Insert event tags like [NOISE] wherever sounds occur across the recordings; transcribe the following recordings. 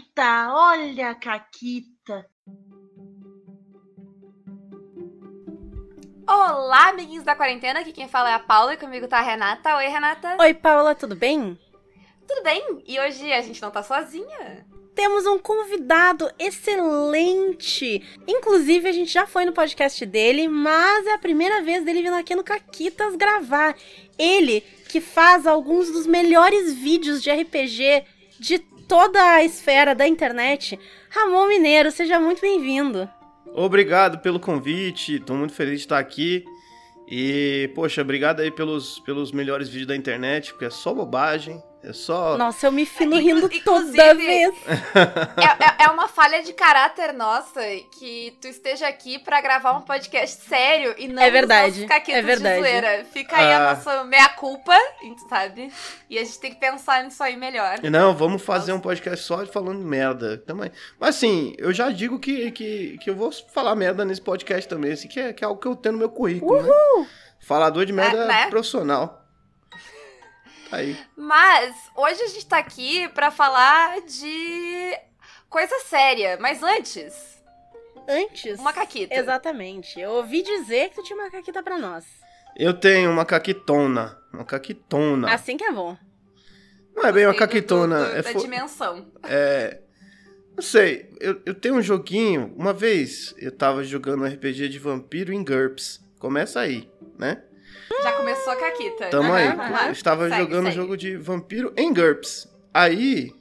Caquita, olha a Caquita. Olá, amiguinhos da quarentena. Aqui quem fala é a Paula e comigo tá a Renata. Oi, Renata. Oi, Paula, tudo bem? Tudo bem? E hoje a gente não tá sozinha. Temos um convidado excelente. Inclusive, a gente já foi no podcast dele, mas é a primeira vez dele vindo aqui no Caquitas gravar. Ele que faz alguns dos melhores vídeos de RPG de toda a esfera da internet. Ramon Mineiro, seja muito bem-vindo. Obrigado pelo convite, tô muito feliz de estar aqui. E, poxa, obrigado aí pelos, pelos melhores vídeos da internet, porque é só bobagem. É só. Nossa, eu me filo rindo toda vez. [LAUGHS] É, é, é, uma falha de caráter nossa que tu esteja aqui para gravar um podcast sério e não é verdade, é verdade. de zoeira. Fica aí ah. a nossa meia-culpa, sabe? E a gente tem que pensar nisso aí melhor. Não, vamos fazer um podcast só falando merda também. Mas assim, eu já digo que, que, que eu vou falar merda nesse podcast também, assim, que é, que é algo que eu tenho no meu currículo, né? Uhul. né? Falador de merda é, né? profissional. Aí. Mas hoje a gente tá aqui para falar de coisa séria. Mas antes. Antes? Uma caquita. Exatamente. Eu ouvi dizer que tu tinha uma caquita pra nós. Eu tenho uma caquitona. Uma caquitona. Assim que é bom. Não é bem uma caquitona. Do, do, é da dimensão. É. Não sei, eu, eu tenho um joguinho. Uma vez eu tava jogando um RPG de vampiro em GURPS. Começa aí, né? Já começou a caquita. Tamo aí. Eu estava segue, jogando segue. jogo de vampiro em GURPS. Aí.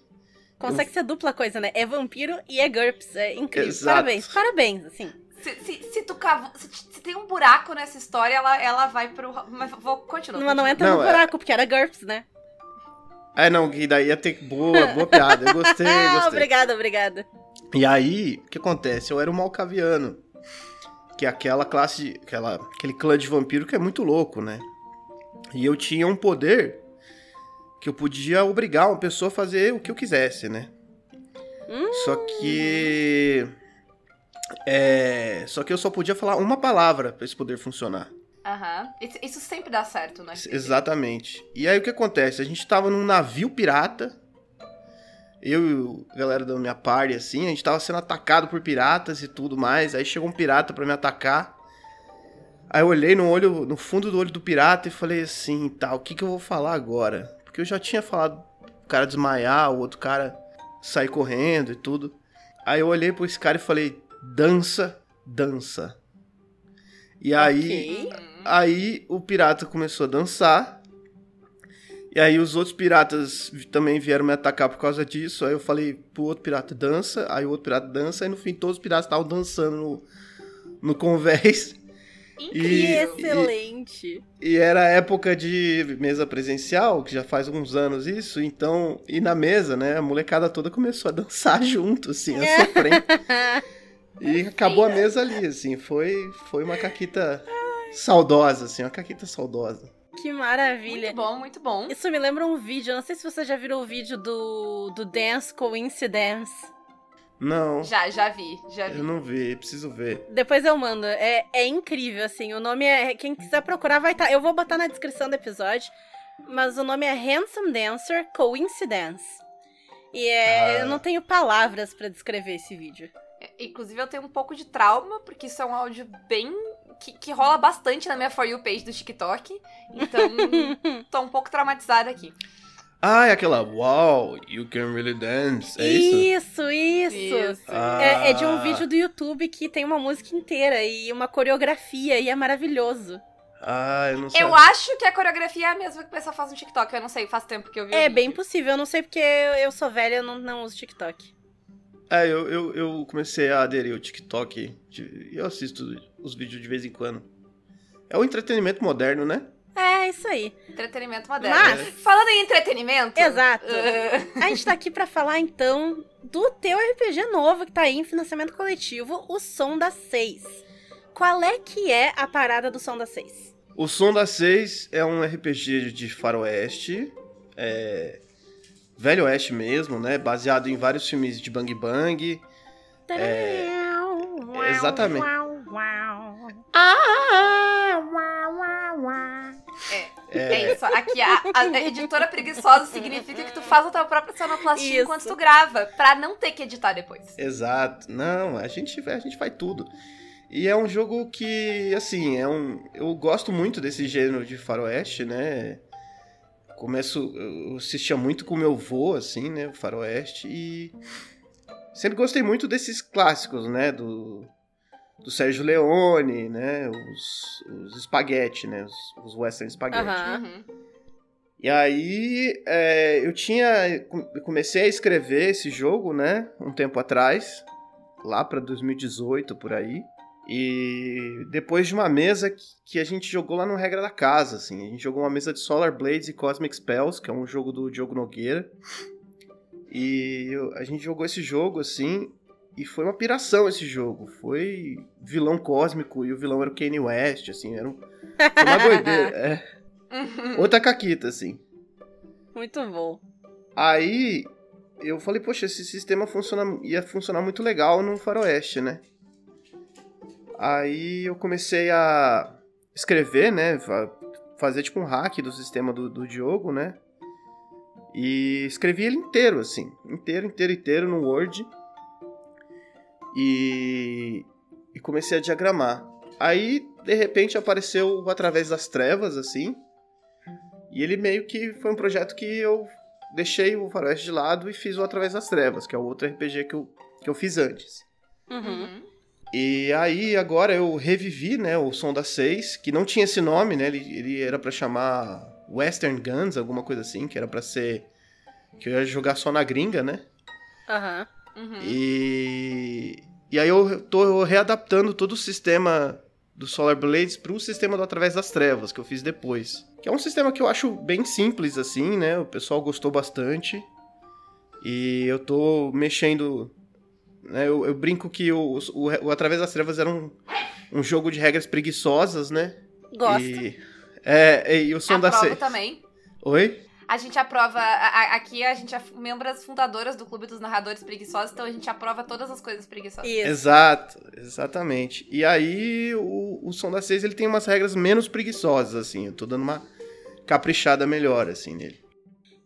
Consegue eu... ser dupla coisa, né? É vampiro e é GURPS. É incrível. Exato. Parabéns, parabéns, assim. Se, se, se tu cavo, se, se, tem um buraco nessa história, ela, ela vai pro. Mas vou continuar. Não, não entra não, no é- buraco, é... porque era GURPS, né? É, não, e daí ia ter boa, boa piada. Eu gostei, [LAUGHS] gostei. obrigada, obrigada. E aí, o que acontece? Eu era um malcaviano que é aquela classe, aquela, aquele clã de vampiro que é muito louco, né? E eu tinha um poder que eu podia obrigar uma pessoa a fazer o que eu quisesse, né? Hum. Só que. É, só que eu só podia falar uma palavra para esse poder funcionar. Aham. Uhum. Isso sempre dá certo, né? Exatamente. E aí o que acontece? A gente tava num navio pirata eu e a galera da minha party, assim, a gente tava sendo atacado por piratas e tudo mais. Aí chegou um pirata para me atacar. Aí eu olhei no olho, no fundo do olho do pirata e falei assim, tá, o que que eu vou falar agora? Porque eu já tinha falado o cara desmaiar, o outro cara sair correndo e tudo. Aí eu olhei para esse cara e falei, dança, dança. E aí, okay. aí o pirata começou a dançar. E aí os outros piratas também vieram me atacar por causa disso. Aí eu falei pro outro pirata dança, aí o outro pirata dança, e no fim todos os piratas estavam dançando no, no convés. [LAUGHS] Incrível. E, Excelente. E, e, era época de mesa presencial, que já faz alguns anos isso, então, e na mesa, né, a molecada toda começou a dançar [LAUGHS] junto, assim, a sofrer. [LAUGHS] e acabou a mesa ali, assim, foi, foi uma caquita saudosa, assim, uma caquita saudosa. Que maravilha. Muito bom, muito bom. Isso me lembra um vídeo, não sei se você já viu o vídeo do, do Dance Coincidence. Não. Já, já vi, já vi. Eu não vi, preciso ver. Depois eu mando. É, é incrível, assim. O nome é. Quem quiser procurar vai estar. Tá, eu vou botar na descrição do episódio. Mas o nome é Handsome Dancer Coincidence. E é, ah. eu não tenho palavras para descrever esse vídeo. É, inclusive, eu tenho um pouco de trauma, porque isso é um áudio bem que, que rola bastante na minha For You page do TikTok. Então, [LAUGHS] tô um pouco traumatizada aqui. Ah, é aquela Wow, you can really dance. É isso? Isso, isso. isso. Ah. É, é, de um vídeo do YouTube que tem uma música inteira e uma coreografia e é maravilhoso. Ah, eu não sei. Eu acho que a coreografia é a mesma que o pessoal faz no TikTok. Eu não sei, faz tempo que eu vi. É bem possível, eu não sei porque eu sou velha, eu não, não uso TikTok. É, eu, eu, eu comecei a aderir ao TikTok e eu assisto os vídeos de vez em quando. É o entretenimento moderno, né? É, isso aí. Entretenimento moderno. Mas, falando em entretenimento. Exato. Uh... [LAUGHS] A gente tá aqui para falar então do teu RPG novo que tá aí em financiamento coletivo, o Som das Seis. Qual é que é a parada do Som das Seis? O Som das Seis é um RPG de faroeste. É Velho Oeste mesmo, né? Baseado em vários filmes de Bang Bang. É, exatamente. É, é, é isso. aqui a, a editora preguiçosa significa que tu faz a tua própria sonoplastia Isso. enquanto tu grava, pra não ter que editar depois. Exato. Não, a gente, a gente faz tudo. E é um jogo que, assim, é um. Eu gosto muito desse gênero de faroeste, né? Começo. Eu assistia muito com meu vô, assim, né? O faroeste. E. Sempre gostei muito desses clássicos, né? Do. Do Sérgio Leone, né? Os, os espaguete, né? Os, os western espaguete. Aham. Uhum. E aí, é, eu tinha. Comecei a escrever esse jogo, né? Um tempo atrás. Lá pra 2018, por aí. E depois de uma mesa que, a gente jogou lá no Regra da Casa, assim. A gente jogou uma mesa de Solar Blades e Cosmic Spells, que é um jogo do Diogo Nogueira. E a gente jogou esse jogo, assim. E foi uma piração esse jogo. Foi vilão cósmico e o vilão era o Kanye West, assim. Era um, foi uma doideira. [LAUGHS] É, outra caquita, assim. Muito bom. Aí eu falei, poxa, esse sistema funciona, ia funcionar muito legal no Faroeste, né? Aí eu comecei a escrever, né? fa- Fazer tipo um hack do sistema do, do Diogo, né? E escrevi ele inteiro, assim. Inteiro, inteiro, inteiro no Word. E, e comecei a diagramar. Aí, de repente, apareceu o Através das Trevas, assim. E ele meio que foi um projeto que eu deixei o Faroeste de lado e fiz o Através das Trevas, que é o outro RPG que eu, que eu fiz antes. Uhum. Uhum. E aí agora eu revivi, né, o Som das Seis, que não tinha esse nome, né, ele, ele era pra chamar Western Guns, alguma coisa assim, que era pra ser... que eu ia jogar só na gringa, né? Aham. Uhum. E... E aí eu tô readaptando todo o sistema do Solar Blades pro sistema do Através das Trevas, que eu fiz depois. Que é um sistema que eu acho bem simples, assim, né? O pessoal gostou bastante. E eu tô mexendo... Né? Eu, eu brinco que o, o, o Através das Trevas era um, um jogo de regras preguiçosas, né? Gosto. E, é, e o som da... Aprova Se... também. Oi? A gente aprova. a- a- aqui a gente é membros fundadoras do Clube dos Narradores Preguiçosos, então a gente aprova todas as coisas preguiçosas. Isso. Exato, exatamente. E aí o, o Som da Seis ele tem umas regras menos preguiçosas, assim. Eu tô dando uma caprichada melhor, assim, nele.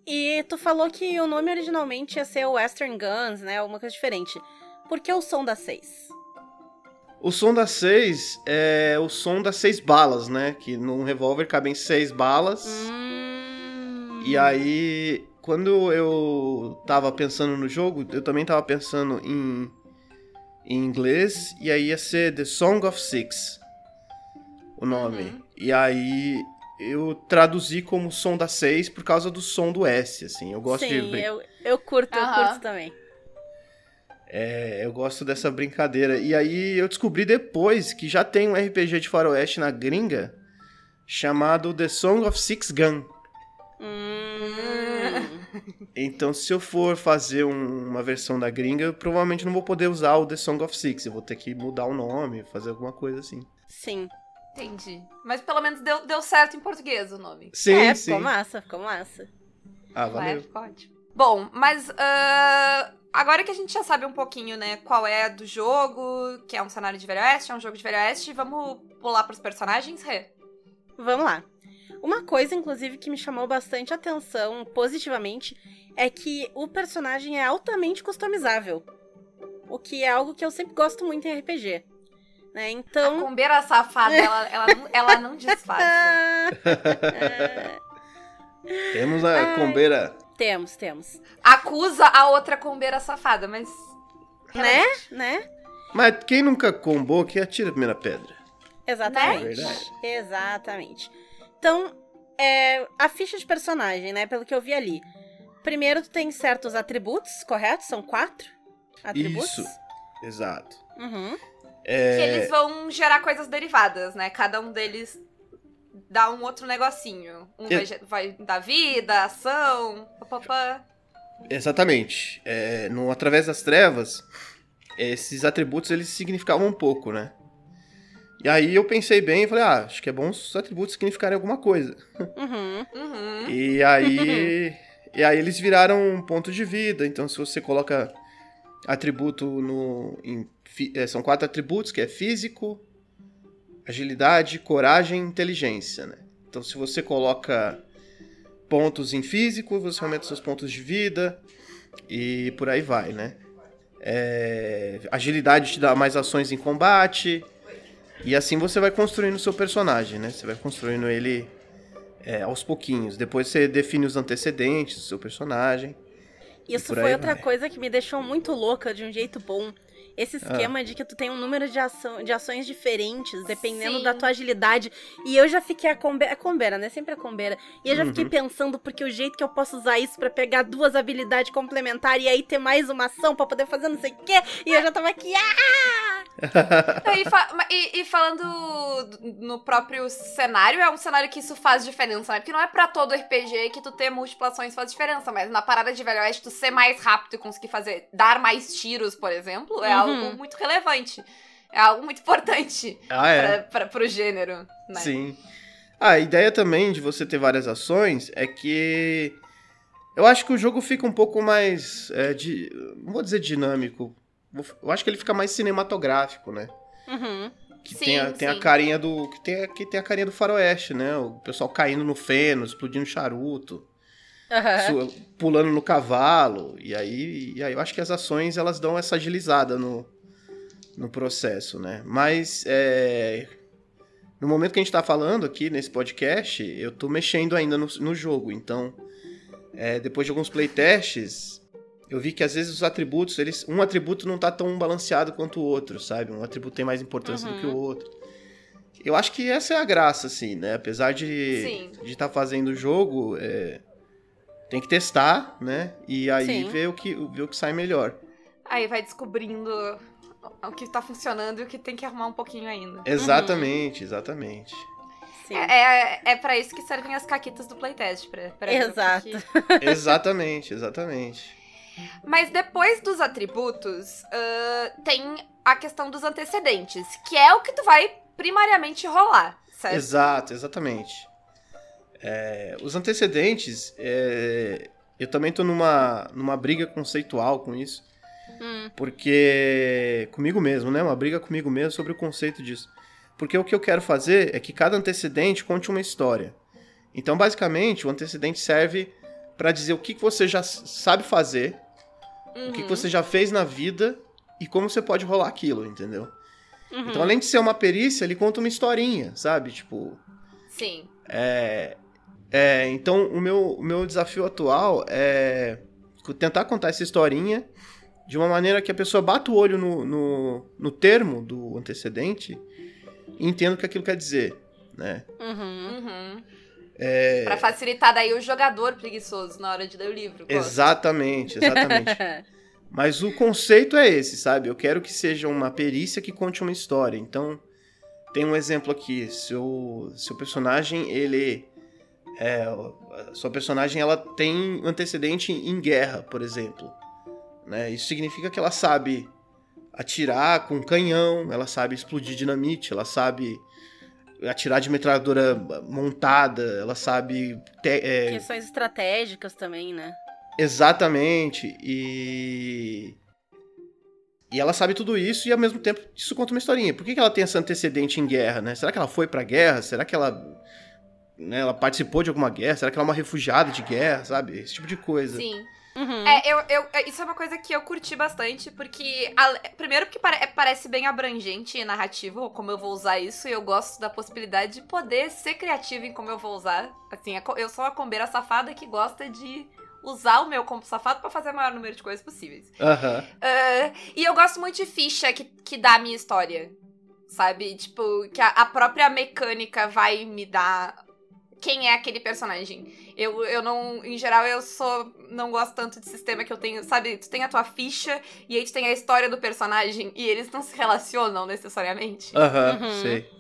E tu falou que o nome originalmente ia ser Western Guns, né? Alguma coisa diferente. Por que o som das seis? O som das seis é o som das seis balas, né? Que num revólver cabem seis balas. Hum. E aí, quando eu tava pensando no jogo, eu também tava pensando em, em inglês, e aí ia ser The Song of Six, o nome. Uhum. E aí eu traduzi como som da seis por causa do som do S, assim. Eu gosto Sim, de eu, eu curto, eu Aham. curto também. é, eu gosto dessa brincadeira. E aí eu descobri depois que já tem um RPG de faroeste na gringa chamado The Song of Six Gun. Hum. Então, se eu for fazer um- uma versão da gringa, eu provavelmente não vou poder usar o The Song of Six. Eu vou ter que mudar o nome, fazer alguma coisa assim. Sim. Entendi. Mas pelo menos deu, deu certo em português o nome. Sim, é, sim. ficou massa, ficou massa. Ah, valeu. ficou ótimo. Bom, mas ah, agora que a gente já sabe um pouquinho, né, qual é do jogo, que é um cenário de Velho Oeste, é um jogo de Velho Oeste, vamos pular pros personagens, Rê? Vamos lá. Uma coisa, inclusive, que me chamou bastante atenção positivamente é que o personagem é altamente customizável. O que é algo que eu sempre gosto muito em RPG. Né? A Então. combeira safada, ela, ela, não, ela não disfarça. É, [LAUGHS] Temos a Ai. combeira. temos, temos. Acusa a outra combeira safada, mas... Né? Né? Mas quem nunca combou, que atira a primeira pedra. Exatamente. Né? Verdade. Exatamente. Então, é, a ficha de personagem, né? Pelo que eu vi ali. Primeiro, tu tem certos atributos, correto? São quatro atributos? Isso. Exato. Uhum. Que É, eles vão gerar coisas derivadas, né? Cada um deles dá um outro negocinho. Um ge- vai dar vida, ação, papapá. Exatamente. É, no Através das Trevas, esses atributos eles significavam um pouco, né? E aí eu pensei bem e falei, ah, acho que é bom os atributos significarem alguma coisa. Uhum. Uhum. E aí. e aí eles viraram um ponto de vida. Então, se você coloca atributo no. em é, são quatro atributos, que é físico, agilidade, coragem e inteligência, né? Então, se você coloca pontos em físico, você aumenta seus pontos de vida e por aí vai, né? É, agilidade te dá mais ações em combate. E assim você vai construindo o seu personagem, né? Você vai construindo ele é, aos pouquinhos. Depois você define os antecedentes do seu personagem. Isso foi outra vai. coisa que me deixou muito louca de um jeito bom. Esse Ah. esquema de que tu tem um número de, ação, de ações diferentes, dependendo Sim. da tua agilidade. E eu já fiquei a combe a combeira, né? Sempre a combeira. E eu já fiquei Uhum. pensando, porque o jeito que eu posso usar isso pra pegar duas habilidades complementares e aí ter mais uma ação pra poder fazer não sei o quê. E eu já tava aqui, ah! [LAUGHS] E, fa- e- e falando do- no próprio cenário, é um cenário que isso faz diferença, né? Porque não é pra todo RPG que tu ter multiplações faz diferença, mas na parada de Velho Oeste, tu ser mais rápido e conseguir fazer, dar mais tiros, por exemplo, é Uhum. Algo muito relevante. É algo muito importante [LAUGHS] Ah, é. pra, pra, pro gênero, né? Sim. Ah, a ideia também de você ter várias ações é que eu acho que o jogo fica um pouco mais. É, de, não vou dizer dinâmico. Eu acho que ele fica mais cinematográfico, né? Uhum. Que Sim, tem, a, tem a sim. carinha do. Que tem, a- que tem a carinha do faroeste, né? O pessoal caindo no feno, explodindo charuto, Su- pulando no cavalo. E aí, e aí eu acho que as ações elas dão essa agilizada no, no processo, né? Mas é, no momento que a gente tá falando aqui nesse podcast, eu tô mexendo ainda no, no jogo. Então, é, depois de alguns playtests, eu vi que às vezes os atributos, eles, um atributo não tá tão balanceado quanto o outro, sabe? Um atributo tem mais importância do que o outro. Eu acho que essa é a graça, assim, né? Apesar de Sim. de estar fazendo o jogo, é, tem que testar, né? E aí Sim. ver o que ver o que sai melhor. Aí vai descobrindo o que tá funcionando e o que tem que arrumar um pouquinho ainda. Exatamente, exatamente. Sim. É, é, é pra isso que servem as caquitas do playtest, pra, pra ver o que Exato. que- [LAUGHS] [LAUGHS] exatamente, exatamente. Mas depois dos atributos, ah, tem a questão dos antecedentes, que é o que tu vai primariamente rolar, certo? Exato, exatamente. É, os antecedentes, é, eu também tô numa, numa briga conceitual com isso. Hum. Porque. Comigo mesmo, né? Uma briga comigo mesmo sobre o conceito disso. Porque o que eu quero fazer é que cada antecedente conte uma história. Então, basicamente, o antecedente serve para dizer o que que você já sabe fazer, o que que Uhum. você já fez na vida e como você pode rolar aquilo, entendeu? Uhum. Então, além de ser uma perícia, ele conta uma historinha, sabe? Tipo. Sim. É, é, então, o meu, o meu desafio atual é tentar contar essa historinha de uma maneira que a pessoa bata o olho no, no, no termo do antecedente e entenda o que aquilo quer dizer, né? Uhum. Uhum. É, Pra facilitar daí o jogador preguiçoso na hora de ler o livro. gosto. exatamente, exatamente. [LAUGHS] Mas o conceito é esse, sabe? Eu quero que seja uma perícia que conte uma história. Então, tem um exemplo aqui. Seu, seu personagem, ele... É, a sua personagem, ela tem antecedente em guerra, por exemplo. Né? Isso significa que ela sabe atirar com canhão, ela sabe explodir dinamite, ela sabe atirar de metralhadora montada, ela sabe... te- é, Questões estratégicas também, né? Exatamente. E. E ela sabe tudo isso e ao mesmo tempo isso conta uma historinha. Por que, que ela tem esse antecedente em guerra, né? Será que ela foi pra guerra? Será que ela. Né, ela participou de alguma guerra? Será que ela é uma refugiada de guerra, sabe? Esse tipo de coisa. Sim. Uhum. É, eu, eu, é, isso é uma coisa que eu curti bastante, porque. a- primeiro, porque pare- é, parece bem abrangente e narrativo, como eu vou usar isso, e eu gosto da possibilidade de poder ser criativa em como eu vou usar. Assim, co- eu sou uma combeira safada que gosta de usar o meu combo safado pra fazer o maior número de coisas possíveis. Aham. Ah, e eu gosto muito de ficha que, que dá a minha história. Sabe? Tipo, que a, a própria mecânica vai me dar quem é aquele personagem. Eu, eu não. Em geral, eu sou. Não gosto tanto de sistema que eu tenho. Sabe? Tu tem a tua ficha e aí tu tem a história do personagem e eles não se relacionam necessariamente. Aham, Uhum. sei.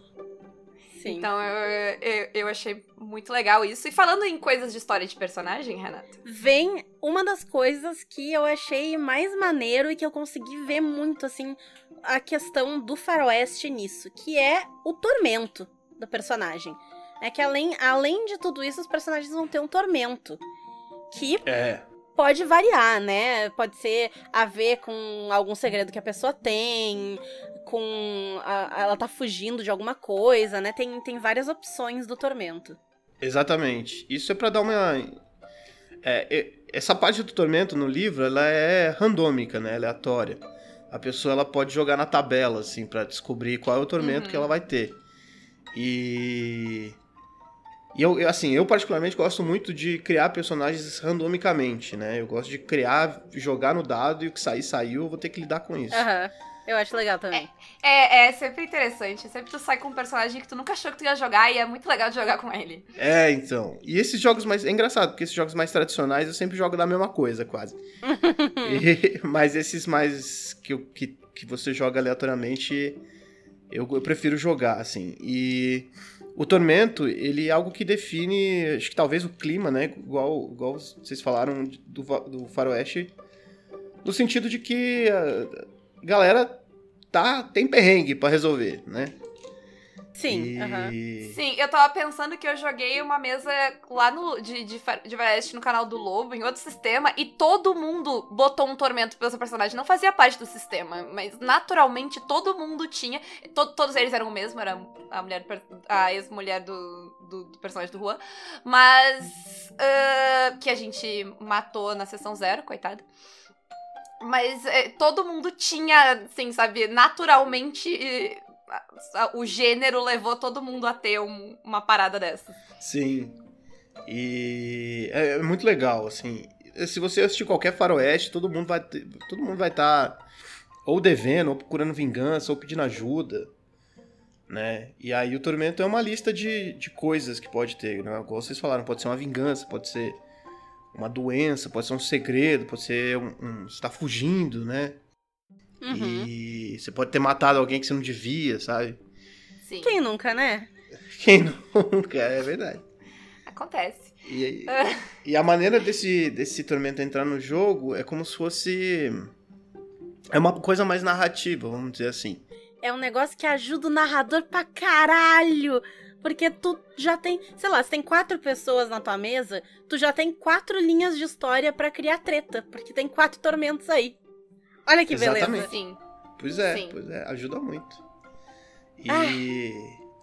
Sim. Então eu, eu, eu achei muito legal isso. E falando em coisas de história de personagem, Renata. Vem uma das coisas que eu achei mais maneiro e que eu consegui ver muito, assim, a questão do faroeste nisso, que é o tormento do personagem. É que além, além de tudo isso, os personagens vão ter um tormento. Que É. pode variar, né? Pode ser a ver com algum segredo que a pessoa tem, com a- ela tá fugindo de alguma coisa, né? Tem, tem várias opções do tormento. Exatamente. Isso é pra dar uma. É, é, essa parte do tormento no livro, ela é randômica, né? Aleatória. A pessoa ela pode jogar na tabela, assim, pra descobrir qual é o tormento Uhum. que ela vai ter. E. E eu, eu, assim, eu particularmente gosto muito de criar personagens randomicamente, né? Eu gosto de criar, jogar no dado e o que sair, saiu, eu vou ter que lidar com isso. Aham. Eu acho legal também. É, é sempre interessante. Sempre tu sai com um personagem que tu nunca achou que tu ia jogar e é muito legal de jogar com ele. É, então. E esses jogos mais. É engraçado, porque esses jogos mais tradicionais eu sempre jogo da mesma coisa, quase. [LAUGHS] E- [LAUGHS] mas esses mais. Que, que, que você joga aleatoriamente, eu, eu prefiro jogar, assim. E. O Tormento, ele é algo que define, acho que talvez o clima, né? Igual, igual vocês falaram do, do Faroeste, no sentido de que a galera tá, tem perrengue pra resolver, né? Sim, E- aham. Sim, eu tava pensando que eu joguei uma mesa lá no, de, de, de Faroeste no canal do Lobo, em outro sistema, e todo mundo botou um tormento pelo seu personagem. Não fazia parte do sistema, mas naturalmente todo mundo tinha. to- todos eles eram o mesmo, era a mulher, a ex-mulher do, do, do personagem do Juan. Mas. ah, que a gente matou na sessão zero, coitado. Mas é, todo mundo tinha, assim, sabe, naturalmente. O gênero levou todo mundo a ter um- uma parada dessa. Sim. E é, é muito legal, assim. Se você assistir qualquer faroeste, todo mundo vai ter- todo mundo vai estar ou devendo, ou procurando vingança, ou pedindo ajuda, né? E aí o tormento é uma lista de, de coisas que pode ter, né? Como vocês falaram, pode ser uma vingança, pode ser uma doença, pode ser um segredo, pode ser um, um você tá fugindo, né? Uhum. E você pode ter matado alguém que você não devia, sabe? Sim, Quem nunca, né? [LAUGHS] Quem nunca, é verdade. acontece. E, aí- e a maneira desse, desse tormento entrar no jogo é como se fosse. É uma coisa mais narrativa, vamos dizer assim. É um negócio que ajuda o narrador pra caralho. Porque tu já tem, sei lá, se tem quatro pessoas na tua mesa, tu já tem quatro linhas de história pra criar treta. Porque tem quatro tormentos aí. Olha que beleza. Exatamente. Sim. Pois é, Sim. pois é, ajuda muito. E, Ah.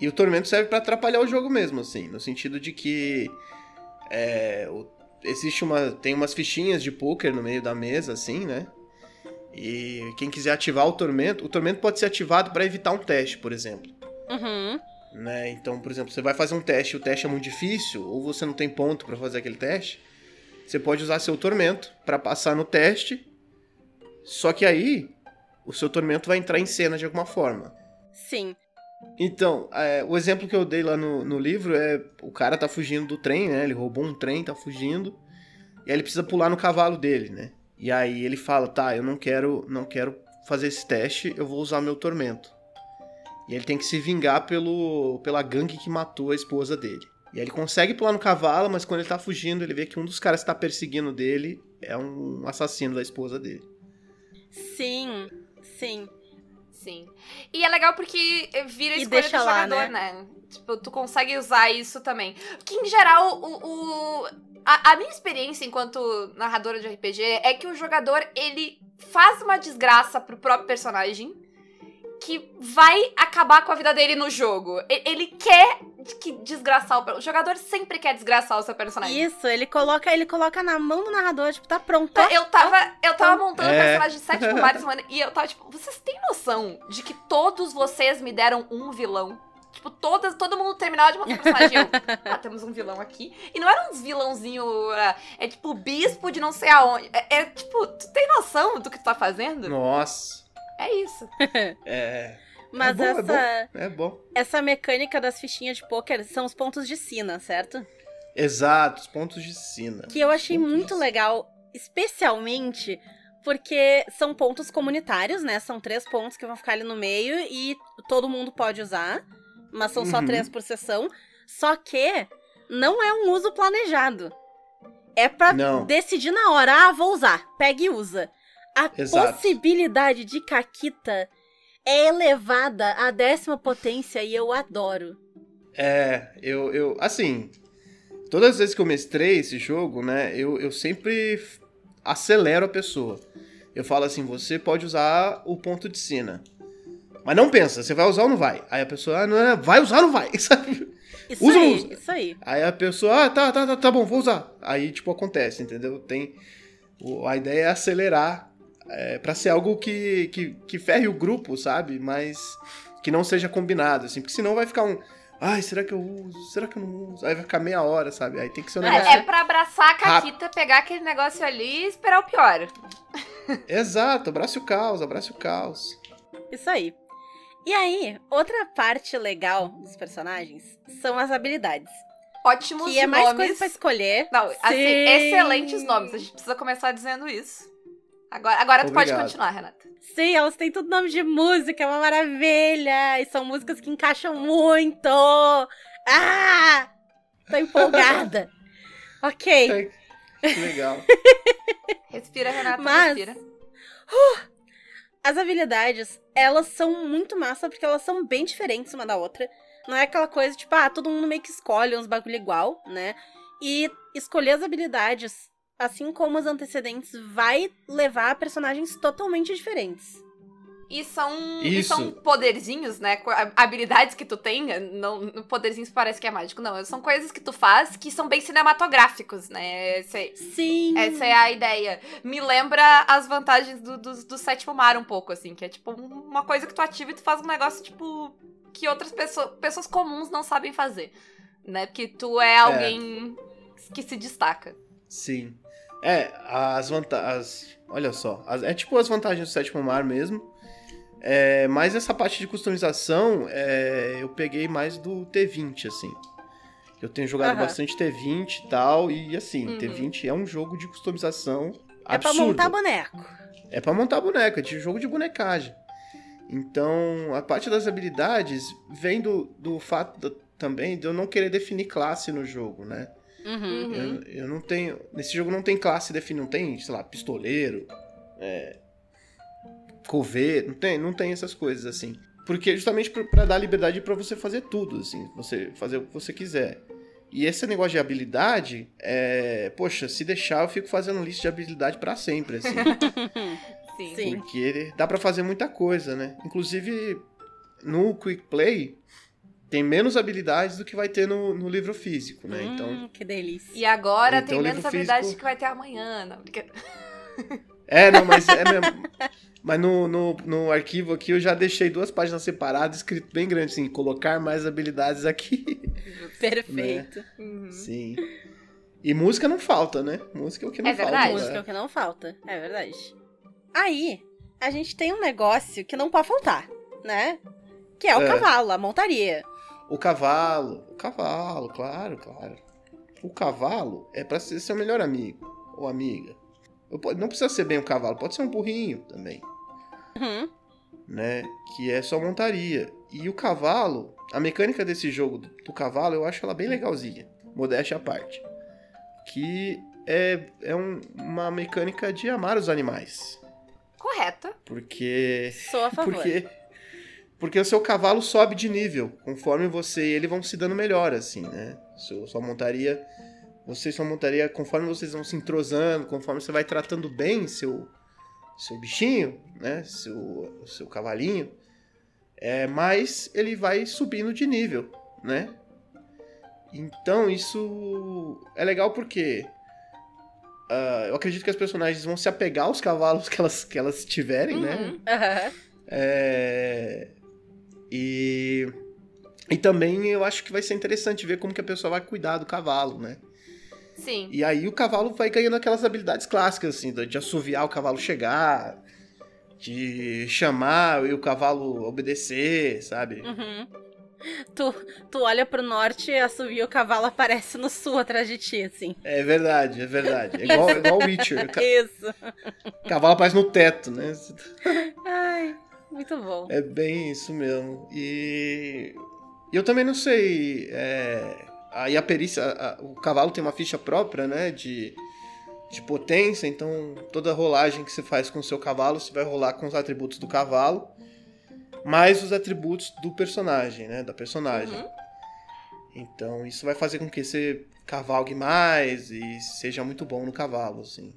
e o tormento serve pra atrapalhar o jogo mesmo, assim, no sentido de que é, o- existe uma. Tem umas fichinhas de poker no meio da mesa, assim, né? E quem quiser ativar o tormento, o tormento pode ser ativado pra evitar um teste, por exemplo. Uhum. né? Então, por exemplo, você vai fazer um teste e o teste é muito difícil, ou você não tem ponto pra fazer aquele teste, você pode usar seu tormento pra passar no teste. Só que aí o seu tormento vai entrar em cena de alguma forma. Sim. Então, é, o exemplo que eu dei lá no, no livro é o cara tá fugindo do trem, né? Ele roubou um trem, tá fugindo. E aí ele precisa pular no cavalo dele, né? E aí ele fala, tá, eu não quero, não quero fazer esse teste, eu vou usar meu tormento. E ele tem que se vingar pelo, pela gangue que matou a esposa dele. E aí ele consegue pular no cavalo, mas quando ele tá fugindo, ele vê que um dos caras que tá perseguindo dele é um assassino da esposa dele. Sim. Sim. Sim. E é legal porque vira a E escolha do lá, jogador, né? né? Tipo, tu consegue usar isso também. Que em geral, o. o- a, a minha experiência enquanto narradora de RPG é que o jogador, ele faz uma desgraça pro próprio personagem que vai acabar com a vida dele no jogo. E- Ele quer que desgraçar o, o jogador sempre quer desgraçar o seu personagem. Isso, ele coloca, ele coloca na mão do narrador, tipo, tá pronto. ó. Eu tava, eu tava montando o É. personagem de sete [LAUGHS] combate semana e eu tava tipo, vocês têm noção de que todos vocês me deram um vilão? Tipo, todas, todo mundo terminava de montar o personagem eu, [LAUGHS] ah, temos um vilão aqui. E não era uns vilãozinho, ah, é tipo bispo de não sei aonde. É, é, tipo, tu tem noção do que tu tá fazendo? Nossa, É isso. [LAUGHS] é, Mas é bom, é essa, bom. é bom. essa mecânica das fichinhas de pôquer são os pontos de sina, certo? Exato, os pontos de sina. Que eu achei de muito sina. legal, especialmente porque são pontos comunitários, né? São três pontos que vão ficar ali no meio e todo mundo pode usar, mas são só Uhum. três por sessão. Só que não é um uso planejado. É pra Não. decidir na hora, ah, vou usar, pega e usa. A Exato. possibilidade de caquita é elevada à décima potência e eu adoro. É, eu, eu. Assim, todas as vezes que eu mestrei esse jogo, né, eu, eu sempre acelero a pessoa. Eu falo assim: você pode usar o ponto de sina. Mas não pensa, você vai usar ou não vai? Aí a pessoa, ah, não, é, vai usar ou não vai? [LAUGHS] Sabe? Isso Usa, aí, usa. isso aí. Aí a pessoa, ah, tá, tá, tá, tá bom, vou usar. Aí, tipo, acontece, entendeu? Tem. A ideia é acelerar é, para ser algo que, que, que ferre o grupo, sabe? Mas que não seja combinado, assim, porque senão vai ficar um. Ai, será que eu uso? Será que eu não uso? Aí vai ficar meia hora, sabe? Aí tem que ser um negócio. É, é pra abraçar a Caquita, pegar aquele negócio ali e esperar o pior. [LAUGHS] Exato, abrace o caos, abrace o caos. Isso aí. E aí, outra parte legal dos personagens são as habilidades. Ótimos Que é mais nomes. coisa pra escolher. Não, assim, Sim. excelentes nomes. A gente precisa começar dizendo isso. Agora, agora tu pode continuar, Renata. Sim, elas têm tudo nome de música, é uma maravilha. E são músicas que encaixam muito. Ah! Tô empolgada. [LAUGHS] ok. Que legal. [LAUGHS] Respira, Renata, Mas- respira. As habilidades, elas são muito massa porque elas são bem diferentes uma da outra. Não é aquela coisa tipo, ah, todo mundo meio que escolhe uns bagulho igual, né? E escolher as habilidades, assim como as antecedentes, vai levar a personagens totalmente diferentes. E são, e são poderzinhos, né? Habilidades que tu tem. Não, poderzinhos parece que é mágico. Não, são coisas que tu faz que são bem cinematográficos, né? Esse- Sim. essa é a ideia. Me lembra as vantagens do, do, do sétimo mar um pouco, assim. Que é tipo um- uma coisa que tu ativa e tu faz um negócio, tipo, que outras pessoas, pessoas comuns não sabem fazer. Né? Porque tu é alguém que se destaca. Sim. É, as vantagens. Olha só. as- é tipo as vantagens do sétimo mar mesmo. É, mas essa parte de customização, é, eu peguei mais do T20, assim. Eu tenho jogado Aham. bastante T20 e tal, e assim, Uhum. T20 é um jogo de customização É pra absurdo. montar boneco. É pra montar boneca, de jogo de bonecagem. Então, a parte das habilidades vem do, do fato da- também de eu não querer definir classe no jogo, né? Uhum. Uhum. Eu, eu não tenho. Nesse jogo não tem classe definida, não tem, sei lá, pistoleiro, é, coveiro, não tem, não tem essas coisas assim. Porque justamente pra- pra dar liberdade pra você fazer tudo, assim, você fazer o que você quiser. E esse negócio de habilidade, é, poxa, se deixar eu fico fazendo lista de habilidade pra sempre, assim. [LAUGHS] Sim. Sim. Porque dá pra fazer muita coisa, né? Inclusive, no Quick Play, tem menos habilidades do que vai ter no, no livro físico, né? Então, Hum, que delícia. E agora Então, tem menos habilidades físico- que vai ter amanhã. Não, brincadeira. [LAUGHS] É, não, mas é mesmo. Mas no, no, no arquivo aqui eu já deixei duas páginas separadas, escrito bem grande, assim, colocar mais habilidades aqui. [LAUGHS] Perfeito. Uhum. Sim. E música não falta, né? Música é o que não É falta. verdade. né? Música é o que não falta. É verdade. Aí, a gente tem um negócio que não pode faltar, né? Que é o É. cavalo, a montaria. O cavalo. O cavalo, claro, claro. O cavalo é pra ser seu melhor amigo ou amiga. Não precisa ser bem um cavalo, pode ser um burrinho também. Uhum. né? Que é só montaria. E o cavalo, a mecânica desse jogo do, do cavalo, eu acho ela bem legalzinha. Modéstia à parte. Que é, é um- uma mecânica de amar os animais. Correta. Porque. Sou a favor. Porque. Porque o seu cavalo sobe de nível. Conforme você e ele vão se dando melhor, assim, né? Seu, sua montaria. Você e sua montaria, conforme vocês vão se entrosando, conforme você vai tratando bem seu, seu bichinho, né? Seu, seu cavalinho, é, mais ele vai subindo de nível, né? Então isso é legal porque ah, eu acredito que as personagens vão se apegar aos cavalos que elas, que elas tiverem, né? Uhum. É, E, e também eu acho que vai ser interessante ver como que a pessoa vai cuidar do cavalo, né? Sim. E aí o cavalo vai ganhando aquelas habilidades clássicas, assim, de assoviar o cavalo chegar, de chamar e o cavalo obedecer, sabe? Uhum. Tu, tu olha pro norte, assovia o cavalo aparece no sul atrás de ti, assim. É verdade, é verdade. É igual, é igual o Witcher. O [LAUGHS] ca- Isso. cavalo aparece no teto, né? Ai, muito bom. É bem isso mesmo. E eu também não sei. é, Aí a perícia. a- o cavalo tem uma ficha própria, né? De, de potência, então toda rolagem que você faz com o seu cavalo, você vai rolar com os atributos do cavalo, mais os atributos do personagem, né? Da personagem. Uhum. Então isso vai fazer com que você cavalgue mais e seja muito bom no cavalo, assim.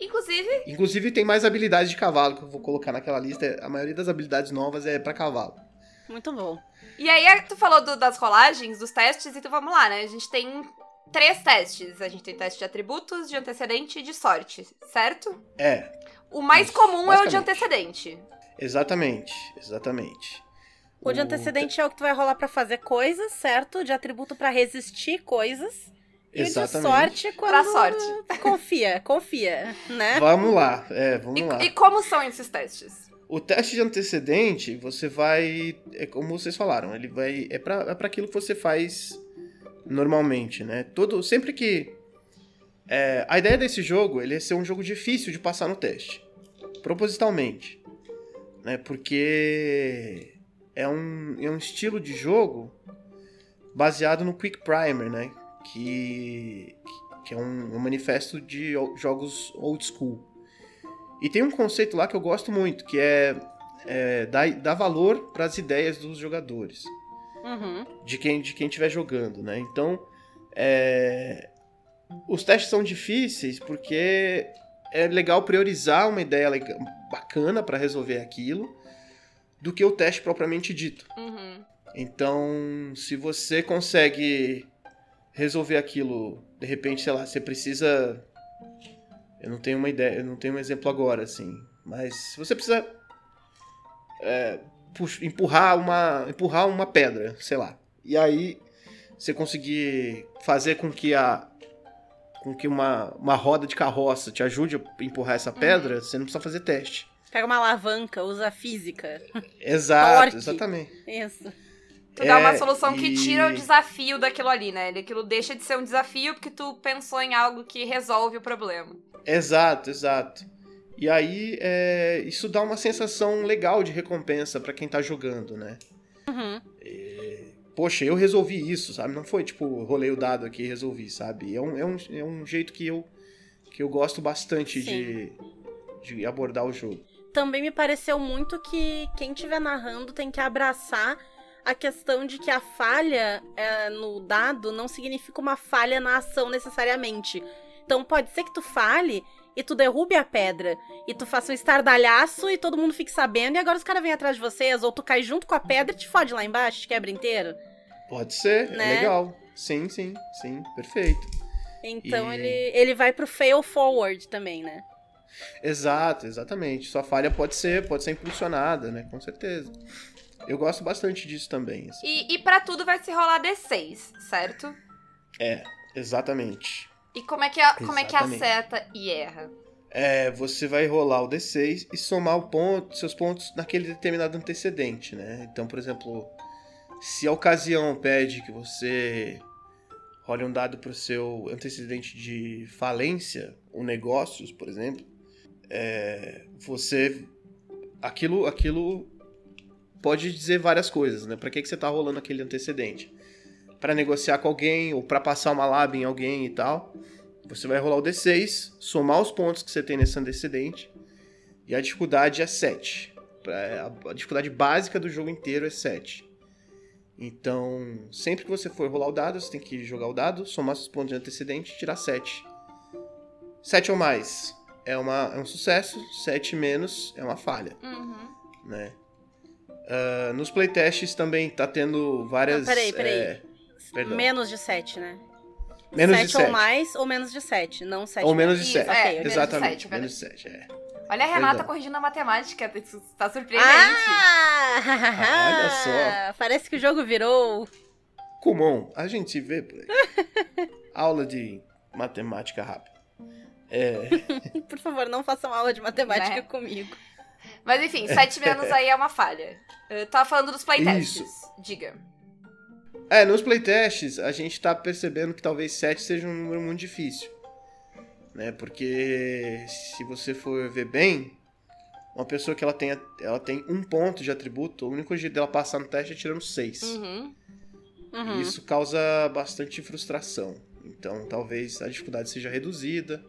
Inclusive, Inclusive tem mais habilidades de cavalo que eu vou colocar naquela lista. A maioria das habilidades novas é pra cavalo. Muito bom. E aí, tu falou do- das rolagens, dos testes, então vamos lá, né? A gente tem três testes. A gente tem teste de atributos, de antecedente e de sorte, certo? É, O mais Isso, comum é o de antecedente. exatamente, exatamente. O de antecedente é o que tu vai rolar pra fazer coisas, certo? O de atributo pra resistir coisas. E o de Exatamente. sorte quando Pra sorte. [LAUGHS] confia, confia, né? Vamos lá, é, vamos lá. E, e como são esses testes? O teste de antecedente, você vai. É como vocês falaram, ele vai. É pra, é pra aquilo que você faz normalmente, né? Todo, sempre que. é, a ideia desse jogo ele é ser um jogo difícil de passar no teste. Propositalmente. Né? Porque é um, é um estilo de jogo baseado no Quick Primer, né? Que, que é um, um manifesto de jogos old school. E tem um conceito lá que eu gosto muito, que é, é dar, dar valor para as ideias dos jogadores, Uhum. de quem de quem estiver jogando, né? Então, é, os testes são difíceis porque é legal priorizar uma ideia lega- bacana para resolver aquilo do que o teste propriamente dito. Uhum. Então, se você consegue resolver aquilo, de repente, sei lá, você precisa. Eu não tenho uma ideia, eu não tenho um exemplo agora, assim. Mas se você precisa é, empurrar, uma, empurrar uma pedra, sei lá. E aí você conseguir fazer com que a. Com que uma, uma roda de carroça te ajude a empurrar essa pedra, você não precisa fazer teste. Pega uma alavanca, usa a física. Exato, Torque. exatamente. Isso. Tu dá uma É, solução que e- tira o desafio daquilo ali, né? Aquilo deixa de ser um desafio porque tu pensou em algo que resolve o problema. Exato, exato. E aí, é, isso dá uma sensação legal de recompensa pra quem tá jogando, né? Uhum. Poxa, eu resolvi isso, sabe? Não foi tipo, rolei o dado aqui e resolvi, sabe? É um, é um, é um jeito que eu, que eu gosto bastante de, de abordar o jogo. Também me pareceu muito que quem estiver narrando tem que abraçar a questão de que a falha é, no dado não significa uma falha na ação necessariamente. Então pode ser que tu fale e tu derrube a pedra e tu faça um estardalhaço e todo mundo fique sabendo e agora os caras vêm atrás de vocês ou tu cai junto com a pedra e te fode lá embaixo, te quebra inteiro. Pode ser, Né? é legal. Sim, sim, sim, perfeito. Então E- ele, ele vai pro fail forward também, né? Exato, exatamente. Sua falha pode ser, pode ser impulsionada, né? Com certeza. Eu gosto bastante disso também. assim. E, e para tudo vai se rolar D6, certo? Exatamente. E como é que, a- como é que acerta e erra? É, você vai rolar o D6 e somar o ponto, seus pontos naquele determinado antecedente, né? Então, por exemplo, se a ocasião pede que você role um dado para o seu antecedente de falência, ou negócios, por exemplo, é, você. Aquilo, aquilo pode dizer várias coisas, né? Para que, que você tá rolando aquele antecedente? Para negociar com alguém ou para passar uma lab em alguém e tal. Você vai rolar o D6, somar os pontos que você tem nesse antecedente, e a dificuldade é 7. Pra- A dificuldade básica do jogo inteiro é 7. Então, sempre que você for rolar o dado, você tem que jogar o dado, somar seus pontos de antecedente e tirar 7. 7 ou mais é, uma, é um sucesso, 7 menos é uma falha, Uhum. né? Ah, nos playtests também tá tendo várias... Não, peraí, peraí. é, perdão. Menos de 7, né? menos de 7 ou 7. mais ou menos de 7, não 7. Ou menos de Isso, 7. é, Ok, menos de Exatamente, menos de 7, é. Olha a Renata Perdão. corrigindo a matemática, isso tá surpreendente. Ah! Olha só. [LAUGHS] Parece que o jogo virou. Comum, a gente se vê por aí. [LAUGHS] Aula de matemática rápida. É, [LAUGHS] Por favor, não façam aula de matemática Né? comigo. Mas enfim, 7 menos aí é uma falha. Eu tava falando dos playtests. Diga. é, nos playtests, a gente tá percebendo que talvez 7 seja um número muito difícil. Né? Porque se você for ver bem, uma pessoa que ela tem, ela tem um ponto de atributo, o único jeito dela passar no teste é tirando 6. Uhum. Uhum. Isso causa bastante frustração. Então, talvez a dificuldade seja reduzida.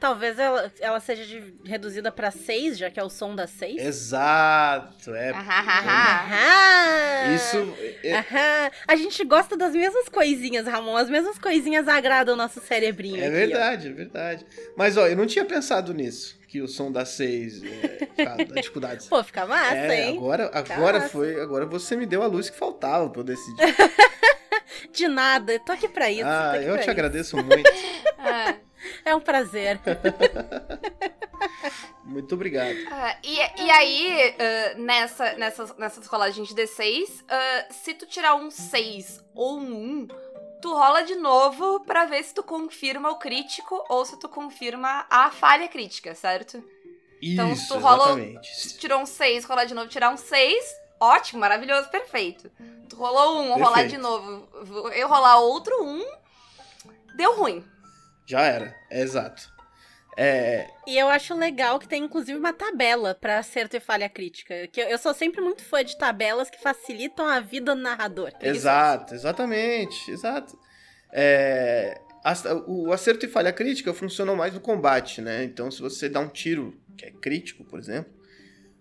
Talvez ela, ela seja de- reduzida pra 6, já que é o som da 6. Exato, é. Aham! Isso. é- Aham. A gente gosta das mesmas coisinhas, Ramon. As mesmas coisinhas agradam o nosso cerebrinho. É aqui, verdade, é verdade. Mas, ó, eu não tinha pensado nisso. Que o som [LAUGHS] da 6 é, dificuldades. ó. Pô, fica massa, é, hein? agora, agora massa. foi. Agora você me deu a luz que faltava pra eu decidir. [LAUGHS] De nada, eu tô aqui pra isso. ah, eu te isso. agradeço muito. [LAUGHS] Ah, [LAUGHS] É um prazer. [LAUGHS] Muito obrigado. ah, e, e aí, ah, nessa, nessas, nessas rolagens de D6, ah, se tu tirar um 6 ou um 1, tu rola de novo pra ver se tu confirma o crítico ou se tu confirma a falha crítica, certo? Então, se Isso, tu rola- exatamente. Se rolar um 6, rolar de novo, tirar um 6, ótimo, maravilhoso, perfeito. Tu rolou um, rolar Perfeito. de novo, eu rolar outro um, deu ruim. Já era, é exato. É, E eu acho legal que tem inclusive uma tabela pra acerto e falha crítica. Que eu, sou sempre muito fã de tabelas que facilitam a vida do narrador. Exato, exatamente, exato. É, o acerto e falha crítica funcionam mais no combate, né? Então, se você dá um tiro que é crítico, por exemplo,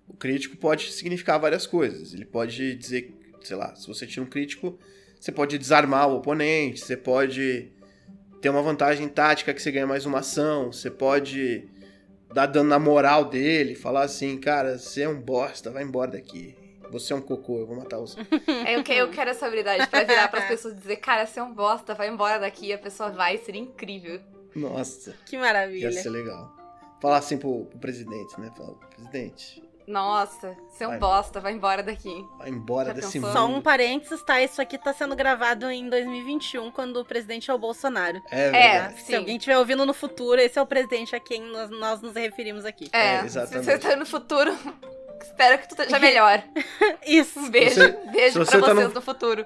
o crítico pode significar várias coisas. Ele pode dizer, sei lá, se você tira um crítico, você pode desarmar o oponente, você pode ter uma vantagem tática que você ganha mais uma ação, você pode dar dano na moral dele, falar assim, cara, você é um bosta, vai embora daqui. Você é um cocô, eu vou matar você. [LAUGHS] É, eu, que- eu quero essa habilidade pra virar pras pessoas e dizer, cara, você é um bosta, vai embora daqui, e a pessoa vai, seria incrível. Nossa. Que Ia maravilha. ser legal. Falar assim pro, pro presidente, né? Falar, presidente, Nossa, você é um Vai. bosta, vai embora daqui. vai embora Já desse pensou? mundo. Só um parênteses, tá? Isso aqui tá sendo gravado em 2021, quando o presidente é o Bolsonaro. É É, verdade. Se sim. alguém estiver ouvindo no futuro, esse é o presidente a quem nós, nós nos referimos aqui. É, É, se exatamente. você tá no futuro, [LAUGHS] espero que tu esteja melhor. [LAUGHS] Isso. Um beijo, Você- beijo se pra você tá vocês no- no futuro.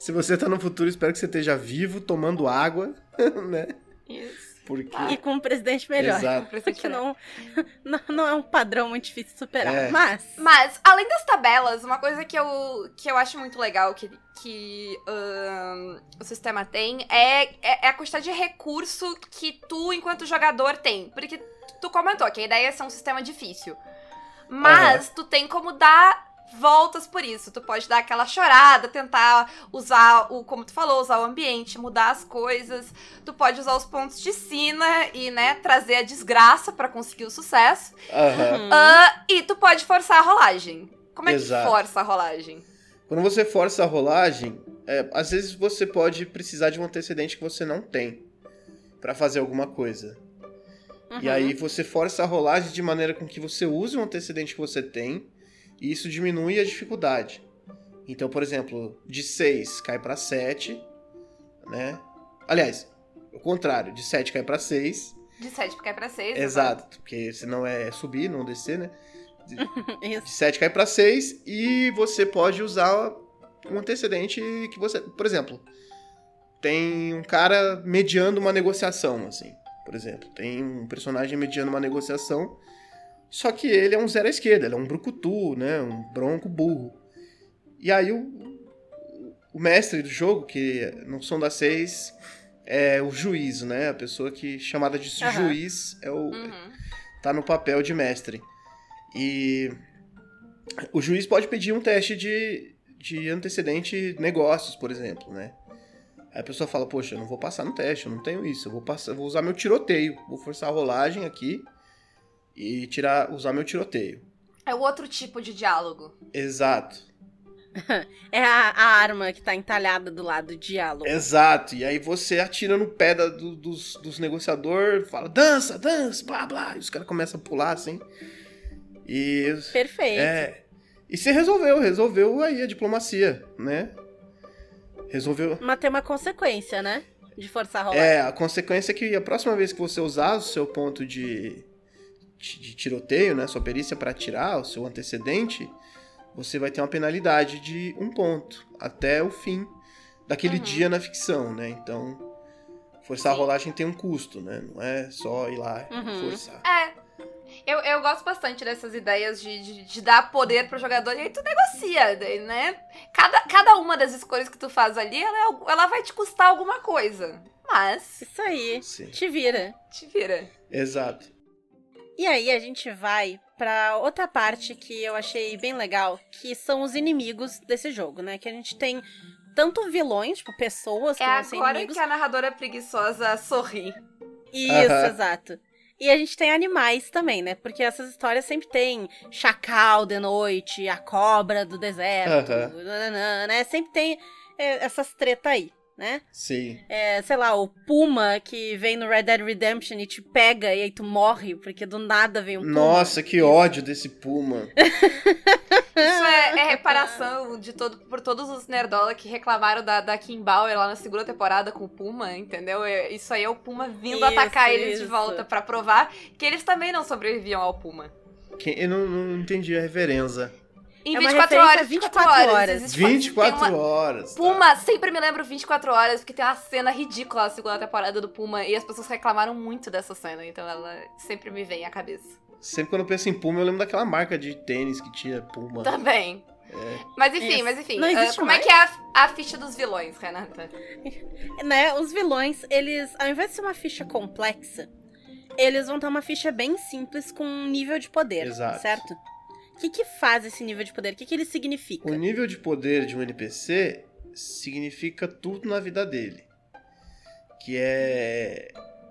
Se você tá no futuro, espero que você esteja vivo, tomando água, [LAUGHS] né? Isso. Porque. E com um presidente melhor. Exato. Que não, não, não é um padrão muito difícil de superar. É. Mas. Mas, além das tabelas, uma coisa que eu, que eu acho muito legal que, que ahn, o sistema tem é, é, é a quantidade de recurso que tu, enquanto jogador, tem. Porque tu comentou que a ideia é ser um sistema difícil. Mas tu tem como dar voltas por isso. Tu pode dar aquela chorada, tentar usar o, como tu falou, usar o ambiente, mudar as coisas. Tu pode usar os pontos de sina e, né, trazer a desgraça pra conseguir o sucesso. Aham. Hum. Ah, e tu pode forçar a rolagem. Como é Exato. que força a rolagem? Quando você força a rolagem, é, às vezes você pode precisar de um antecedente que você não tem pra fazer alguma coisa. E Uhum. aí você força a rolagem de maneira com que você use o antecedente que você tem, e isso diminui a dificuldade. Então, por exemplo, de 6 cai pra 7, né? Aliás, o contrário, de 7 cai pra 6. De 7 cai pra 6. Exato, porque senão é subir, não descer, né? De, [LAUGHS] Isso. de 7 cai pra 6 e você pode usar um antecedente que você, por exemplo, tem um cara mediando uma negociação, assim, por exemplo, tem um personagem mediando uma negociação, só que ele é um zero à esquerda, ele é um brucutu, né, um bronco burro. E aí o, o mestre do jogo, que no som da 6 é o juiz, né, a pessoa que chamada de Aham. juiz é o Uhum. tá no papel de mestre. E o juiz pode pedir um teste de, de antecedente negócios, por exemplo, né? Aí a pessoa fala, poxa, eu não vou passar no teste, eu não tenho isso, eu vou, passar, eu vou usar meu tiroteio, vou forçar a rolagem aqui e tirar, usar meu tiroteio. É o outro tipo de diálogo. Exato, [LAUGHS] É a, a arma que tá entalhada do lado do diálogo. exato. E aí você atira no pé da- do- dos, dos negociadores, fala, dança, dança, blá, blá. E os caras começam a pular assim. E Perfeito. É. E você resolveu, resolveu aí a diplomacia, né? Resolveu. Mas tem uma consequência, né? De forçar a rolagem. É, a consequência é que a próxima vez que você usar o seu ponto de, de, tiroteio, né? Sua perícia para atirar, o seu antecedente, você vai ter uma penalidade de um ponto até o fim daquele Uhum. dia na ficção, né? Então, forçar a Sim. rolagem tem um custo, né? Não é só ir lá e Uhum. forçar. É. Eu, eu gosto bastante dessas ideias de, de, de dar poder pro jogador e aí tu negocia, né? Cada, cada uma das escolhas que tu faz ali, ela, ela vai te custar alguma coisa. Mas, Isso aí. Sim. Te vira. te vira. Exato. E aí a gente vai pra outra parte que eu achei bem legal, que são os inimigos desse jogo, né? Que a gente tem tanto vilões, tipo pessoas que É vão ser agora inimigos. que a narradora preguiçosa sorri. Isso, exato. E a gente tem animais também, né? Porque essas histórias sempre tem chacal de noite, a cobra do deserto, né? Sempre tem é, essas treta aí, né? Sim. É, sei lá, o puma que vem no Red Dead Redemption e te pega e aí tu morre, porque do nada vem um puma. Nossa, que ódio desse Puma. [LAUGHS] Isso é, é reparação de todo, por todos os nerdola que reclamaram da, da Kim Bauer lá na segunda temporada com o Puma, entendeu? É- Isso aí é o Puma vindo Isso, atacar eles de isso. volta pra provar que eles também não sobreviviam ao Puma. Eu não, não entendi a referência. Em É uma 24 referência horas, a 24 24 horas. horas. existe- tem 24 uma- horas. tá? Puma, sempre me lembro 24 horas, porque tem uma cena ridícula na segunda temporada do Puma e as pessoas reclamaram muito dessa cena, então ela sempre me vem à cabeça. Sempre quando eu penso em Puma, eu lembro daquela marca de tênis que tinha Puma. Também. É. Mas enfim, Isso. mas enfim. Não existe como é mais? que é a, a ficha dos vilões, Renata? [LAUGHS] né, os vilões, eles, ao invés de ser uma ficha complexa, eles vão ter uma ficha bem simples com um nível de poder, Exato. certo? Que que faz esse nível de poder? O que que ele significa? O nível de poder de um NPC significa tudo na vida dele. Que é.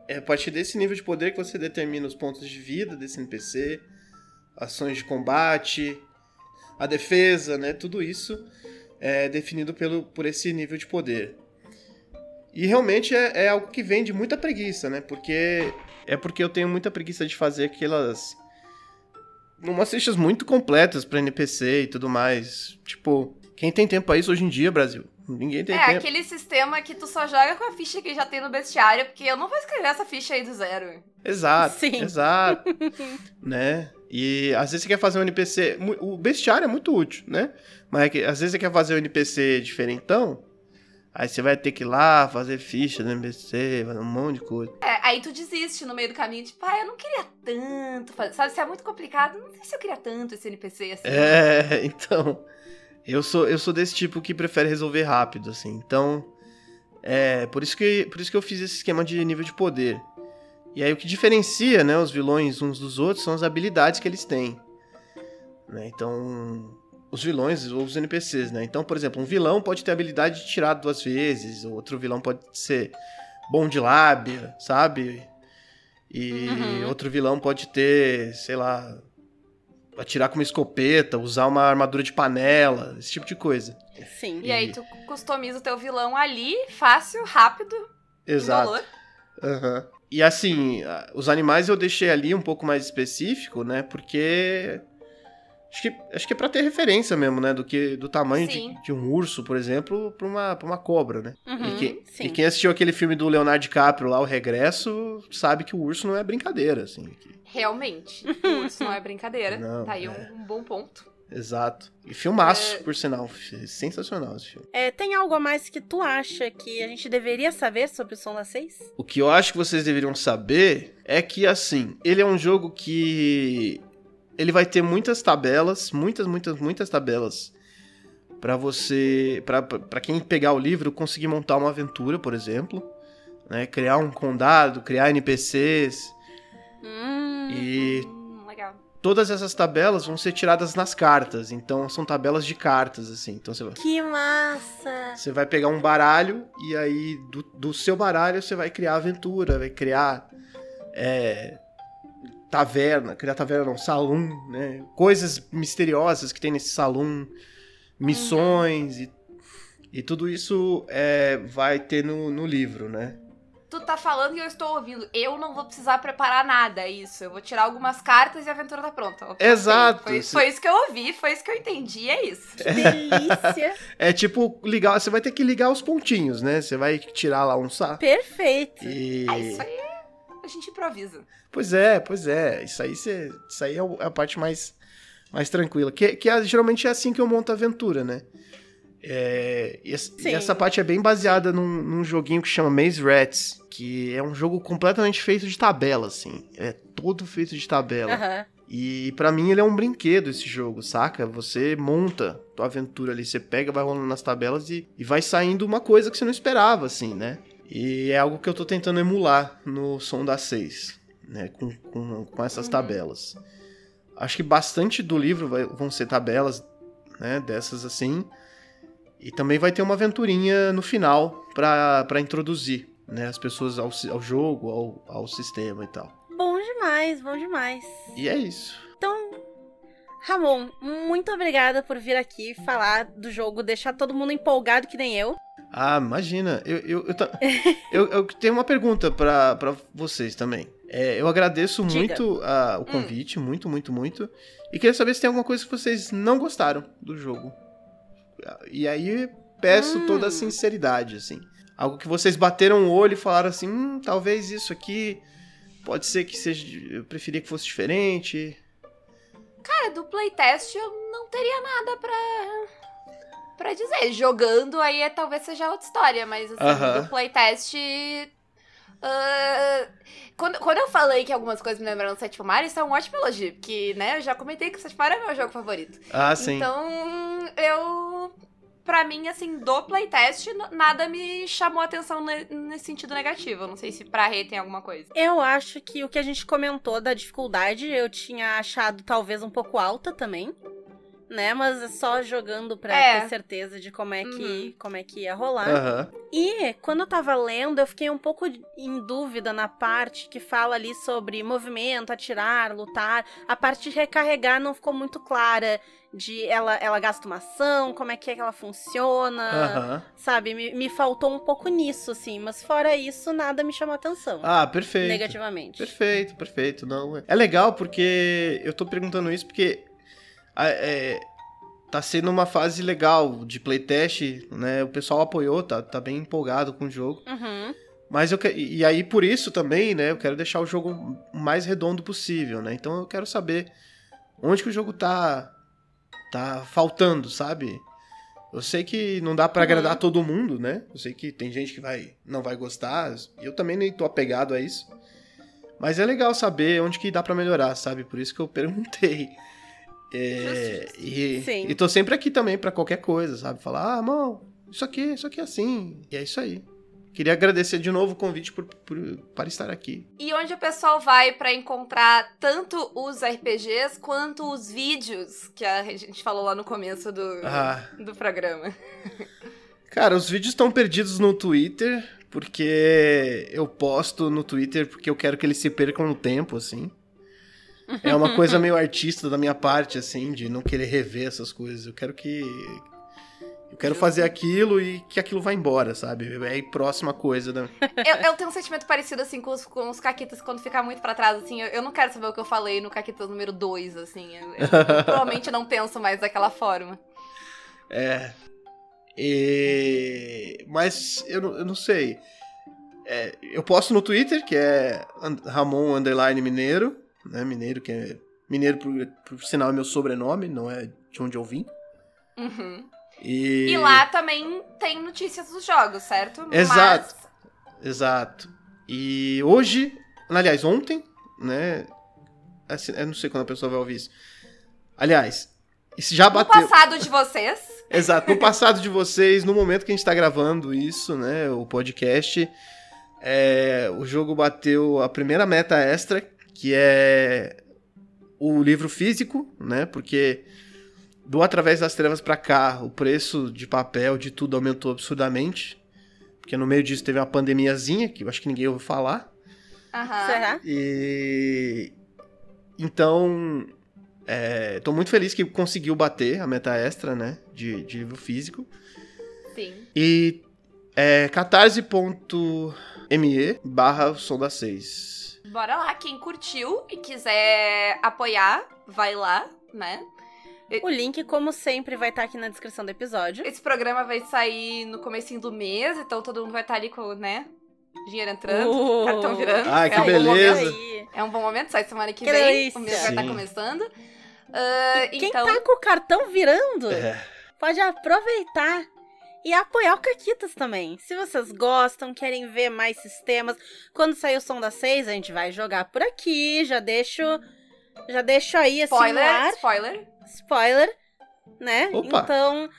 É a partir desse nível de poder que você determina os pontos de vida desse NPC, ações de combate, a defesa, né? Tudo isso é definido pelo, por esse nível de poder. E realmente é, é algo que vem de muita preguiça, né? Porque é porque eu tenho muita preguiça de fazer aquelas umas fichas muito completas pra NPC e tudo mais. Tipo, quem tem tempo pra isso hoje em dia, Brasil? Ninguém tem é, tempo. aquele sistema que tu só joga com a ficha que já tem no bestiário, porque eu não vou escrever essa ficha aí do zero. Exato, Sim. exato. [LAUGHS] né? E às vezes você quer fazer um NPC. O bestiário é muito útil, né? Mas é que, às vezes você quer fazer um NPC diferentão. Aí você vai ter que ir lá fazer ficha do NPC, fazer um monte de coisa. É, aí tu desiste no meio do caminho, tipo, ah, eu não queria tanto fazer. Sabe, se é muito complicado, não sei se eu queria tanto esse NPC assim. É, [LAUGHS] então. Eu sou, eu sou desse tipo que prefere resolver rápido, assim. Então. É, por isso, que, por isso que eu fiz esse esquema de nível de poder. E aí o que diferencia, né, os vilões uns dos outros são as habilidades que eles têm. Né, então. Os vilões ou os NPCs, né? Então, por exemplo, um vilão pode ter a habilidade de tirar duas vezes, outro vilão pode ser bom de lábia, sabe? E Uhum. outro vilão pode ter, sei lá, atirar com uma escopeta, usar uma armadura de panela, esse tipo de coisa. Sim. E aí tu customiza o teu vilão ali, fácil, rápido, Exato. Aham. E assim, os animais eu deixei ali um pouco mais específico, né? Porque. Acho que, acho que é pra ter referência mesmo, né? Do que do tamanho de, de um urso, por exemplo, pra uma, pra uma cobra, né? Uhum, e, que- sim. e quem assistiu aquele filme do Leonardo DiCaprio lá, O Regresso, sabe que o urso não é brincadeira, assim. que- Realmente. O [LAUGHS] urso não é brincadeira. Não, tá aí é. um, um bom ponto. Exato. E filmaço, É. por sinal. Sensacional esse filme. É, tem algo a mais que tu acha que a gente deveria saber sobre o Som da 6? O que eu acho que vocês deveriam saber é que, assim, ele é um jogo que. Ele vai ter muitas tabelas, muitas, muitas, muitas tabelas. Pra você. Pra, pra quem pegar o livro, conseguir montar uma aventura, por exemplo. Né? Criar um condado, criar NPCs. Hum, E Hum, legal. todas essas tabelas vão ser tiradas nas cartas. Então são tabelas de cartas, assim. Então você vai. que massa! Você vai pegar um baralho e aí do, do seu baralho você vai criar aventura, vai criar é, taverna, criar taverna não, salão, né? Coisas misteriosas que tem nesse salão, missões e, e tudo isso é, vai ter no, no livro, né? Tu tá falando e eu estou ouvindo. Eu não vou precisar preparar nada, é isso. Eu vou tirar algumas cartas e a aventura tá pronta. Exato. Foi, foi isso que eu ouvi, foi isso que eu entendi, é isso. Que delícia! [LAUGHS] É tipo ligar, você vai ter que ligar os pontinhos, né? Você vai tirar lá um sa Perfeito! e É isso aí. A gente improvisa. Pois é, pois é. Isso aí, cê, isso aí é é a parte mais, mais tranquila. Que, que é- geralmente é assim que eu monto a aventura, né? É, e, essa- e essa parte é bem baseada num, num joguinho que chama Maze Rats, que é um jogo completamente feito de tabela, assim. É todo feito de tabela. Aham. E pra mim ele é um brinquedo esse jogo, saca? Você monta tua aventura ali, você pega, vai rolando nas tabelas e, e vai saindo uma coisa que você não esperava, assim, né? E é algo que eu tô tentando emular no som da 6, né? Com, com, com essas Uhum. tabelas. Acho que bastante do livro vai- vão ser tabelas, né? Dessas assim. E também vai ter uma aventurinha no final pra introduzir, né? As pessoas ao, ao jogo, ao, ao sistema e tal. Bom demais, bom demais. E é isso. Então, Ramon, muito obrigada por vir aqui falar do jogo, deixar todo mundo empolgado que nem eu. Ah, imagina. Eu, eu, eu, [LAUGHS] eu- eu tenho uma pergunta pra pra vocês também. É, eu agradeço Diga. muito o convite, muito, muito, muito. E queria saber se tem alguma coisa que vocês não gostaram do jogo. E aí peço Hum. toda a sinceridade, assim. Algo que vocês bateram o olho e falaram assim, hum, talvez isso aqui pode ser que seja. Eu preferia que fosse diferente. Cara, do playtest eu não teria nada pra, pra dizer. Jogando aí é, talvez seja outra história, mas assim, Aham. do playtest. ah, quando, quando eu falei que algumas coisas me lembraram do Sétimo Mar, isso é um ótimo elogio, porque, né, eu já comentei que o Sétimo Mar é meu jogo favorito. Ah, sim. Então, eu. Pra mim, assim, do playtest, nada me chamou a atenção ne- nesse sentido negativo. Eu Não sei se pra Rei tem alguma coisa. Eu acho que o que a gente comentou da dificuldade, eu tinha achado talvez um pouco alta também. Né, mas é só jogando pra É. ter certeza de como é que, Uhum. como é que ia rolar. Aham. E quando eu tava lendo, eu fiquei um pouco em dúvida na parte que fala ali sobre movimento, atirar, lutar. A parte de recarregar não ficou muito clara. De ela, ela gasta uma ação, como é que é que ela funciona, Aham. sabe? Me, me faltou um pouco nisso, assim. Mas fora isso, nada me chamou atenção. Ah, perfeito. negativamente. Perfeito, perfeito. Não, é- é legal porque eu tô perguntando isso porque é, tá sendo uma fase legal de playtest, né? O pessoal apoiou, tá, tá bem empolgado com o jogo. Uhum. Mas eu que- e aí por isso também, né? Eu quero deixar o jogo o mais redondo possível, né? Então eu quero saber onde que o jogo tá tá faltando, sabe? Eu sei que não dá pra Uhum. agradar todo mundo, né? Eu sei que tem gente que vai não vai gostar. Eu também nem tô apegado a isso. Mas é legal saber onde que dá pra melhorar, sabe? Por isso que eu [LAUGHS] perguntei. É, e, Sim. e tô sempre aqui também pra qualquer coisa, sabe? Falar, ah, irmão, isso aqui, isso aqui é assim. E é isso aí. Queria agradecer de novo o convite por, por- para estar aqui. E onde o pessoal vai pra encontrar tanto os RPGs quanto os vídeos que a gente falou lá no começo do, Ah, do programa. cara, os vídeos estão perdidos no Twitter, porque eu posto no Twitter porque eu quero que eles se percam no tempo, assim. É uma [LAUGHS] coisa meio artista da minha parte, assim, de não querer rever essas coisas. Eu quero que. Eu quero fazer aquilo e que aquilo vá embora, sabe? É a próxima coisa. Da... [LAUGHS] eu, eu tenho um sentimento parecido, assim, com os, com os Caquitas, quando ficar muito pra trás, assim, eu, eu não quero saber o que eu falei no Caquitas número 2, assim. Eu, eu [LAUGHS] provavelmente não penso mais daquela forma. É. E... Mas eu não, eu não sei. É, eu posto no Twitter, que é Ramon Underline Mineiro, né? Mineiro, que é. Mineiro, por, por sinal, é meu sobrenome, não é de onde eu vim. Uhum. E, E lá também tem notícias dos jogos, certo? Exato. Mas Exato. E hoje, aliás, ontem, né? assim, eu não sei quando a pessoa vai ouvir isso. Aliás, isso já no bateu. passado de vocês, [LAUGHS] Exato, no passado de vocês, no momento que a gente tá gravando isso, né, o podcast, é, o jogo bateu a primeira meta extra, que é o livro físico, né, porque do Através das Trevas pra cá, o preço de papel, de tudo aumentou absurdamente, porque no meio disso teve uma pandemiazinha, que eu acho que ninguém ouviu falar, aham. Será? e então, é, tô muito feliz que conseguiu bater a meta extra, né, de, de livro físico. Sim. E é catarse.me barra o som da 6. Bora lá, quem curtiu e quiser apoiar, vai lá, né? O link, como sempre, vai estar aqui na descrição do episódio. Esse programa vai sair no comecinho do mês, então todo mundo vai estar ali com, né? Dinheiro entrando, Uh. [LAUGHS] cartão virando. Ai, que é um bom beleza. É um bom momento, sai semana que, Que vem. delícia. O mês vai estar Sim. começando. Ah, Quem então, tá com o cartão virando, É, pode aproveitar e apoiar o Caquitas também. Se vocês gostam, querem ver mais sistemas, quando sair o som das seis, a gente vai jogar por aqui. Já deixo, já deixo aí assim no spoiler, ar. spoiler. Spoiler, né? Opa. Então,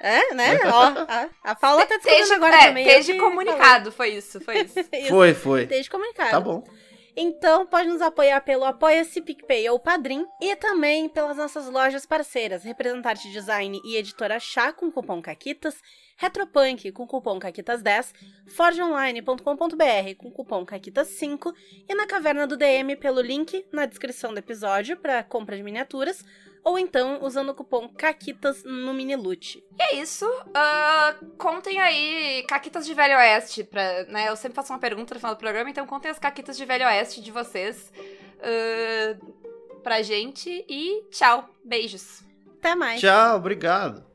É, né? [LAUGHS] Ó, a, a Paula tá descobrindo Desde, agora é, também. desde comunicado, foi isso, foi isso. [LAUGHS] Isso, Foi, foi. Desde comunicado. Tá bom. Então, pode nos apoiar pelo Apoia-se, PicPay ou Padrim e também pelas nossas lojas parceiras, Representante Design e Editora Chá com cupom CAQUITAS, Retropunk com cupom CAQUITAS10, forgeonline.com.br com cupom CAQUITAS5 e na Caverna do DM pelo link na descrição do episódio para compra de miniaturas ou então usando o cupom CAQUITAS no Minilute. E é isso. ah, contem aí caquitas de Velho Oeste. Pra, né, eu sempre faço uma pergunta no final do programa, então contem as caquitas de Velho Oeste de vocês ah, pra gente. E tchau. Beijos. Até mais! Tchau, obrigado.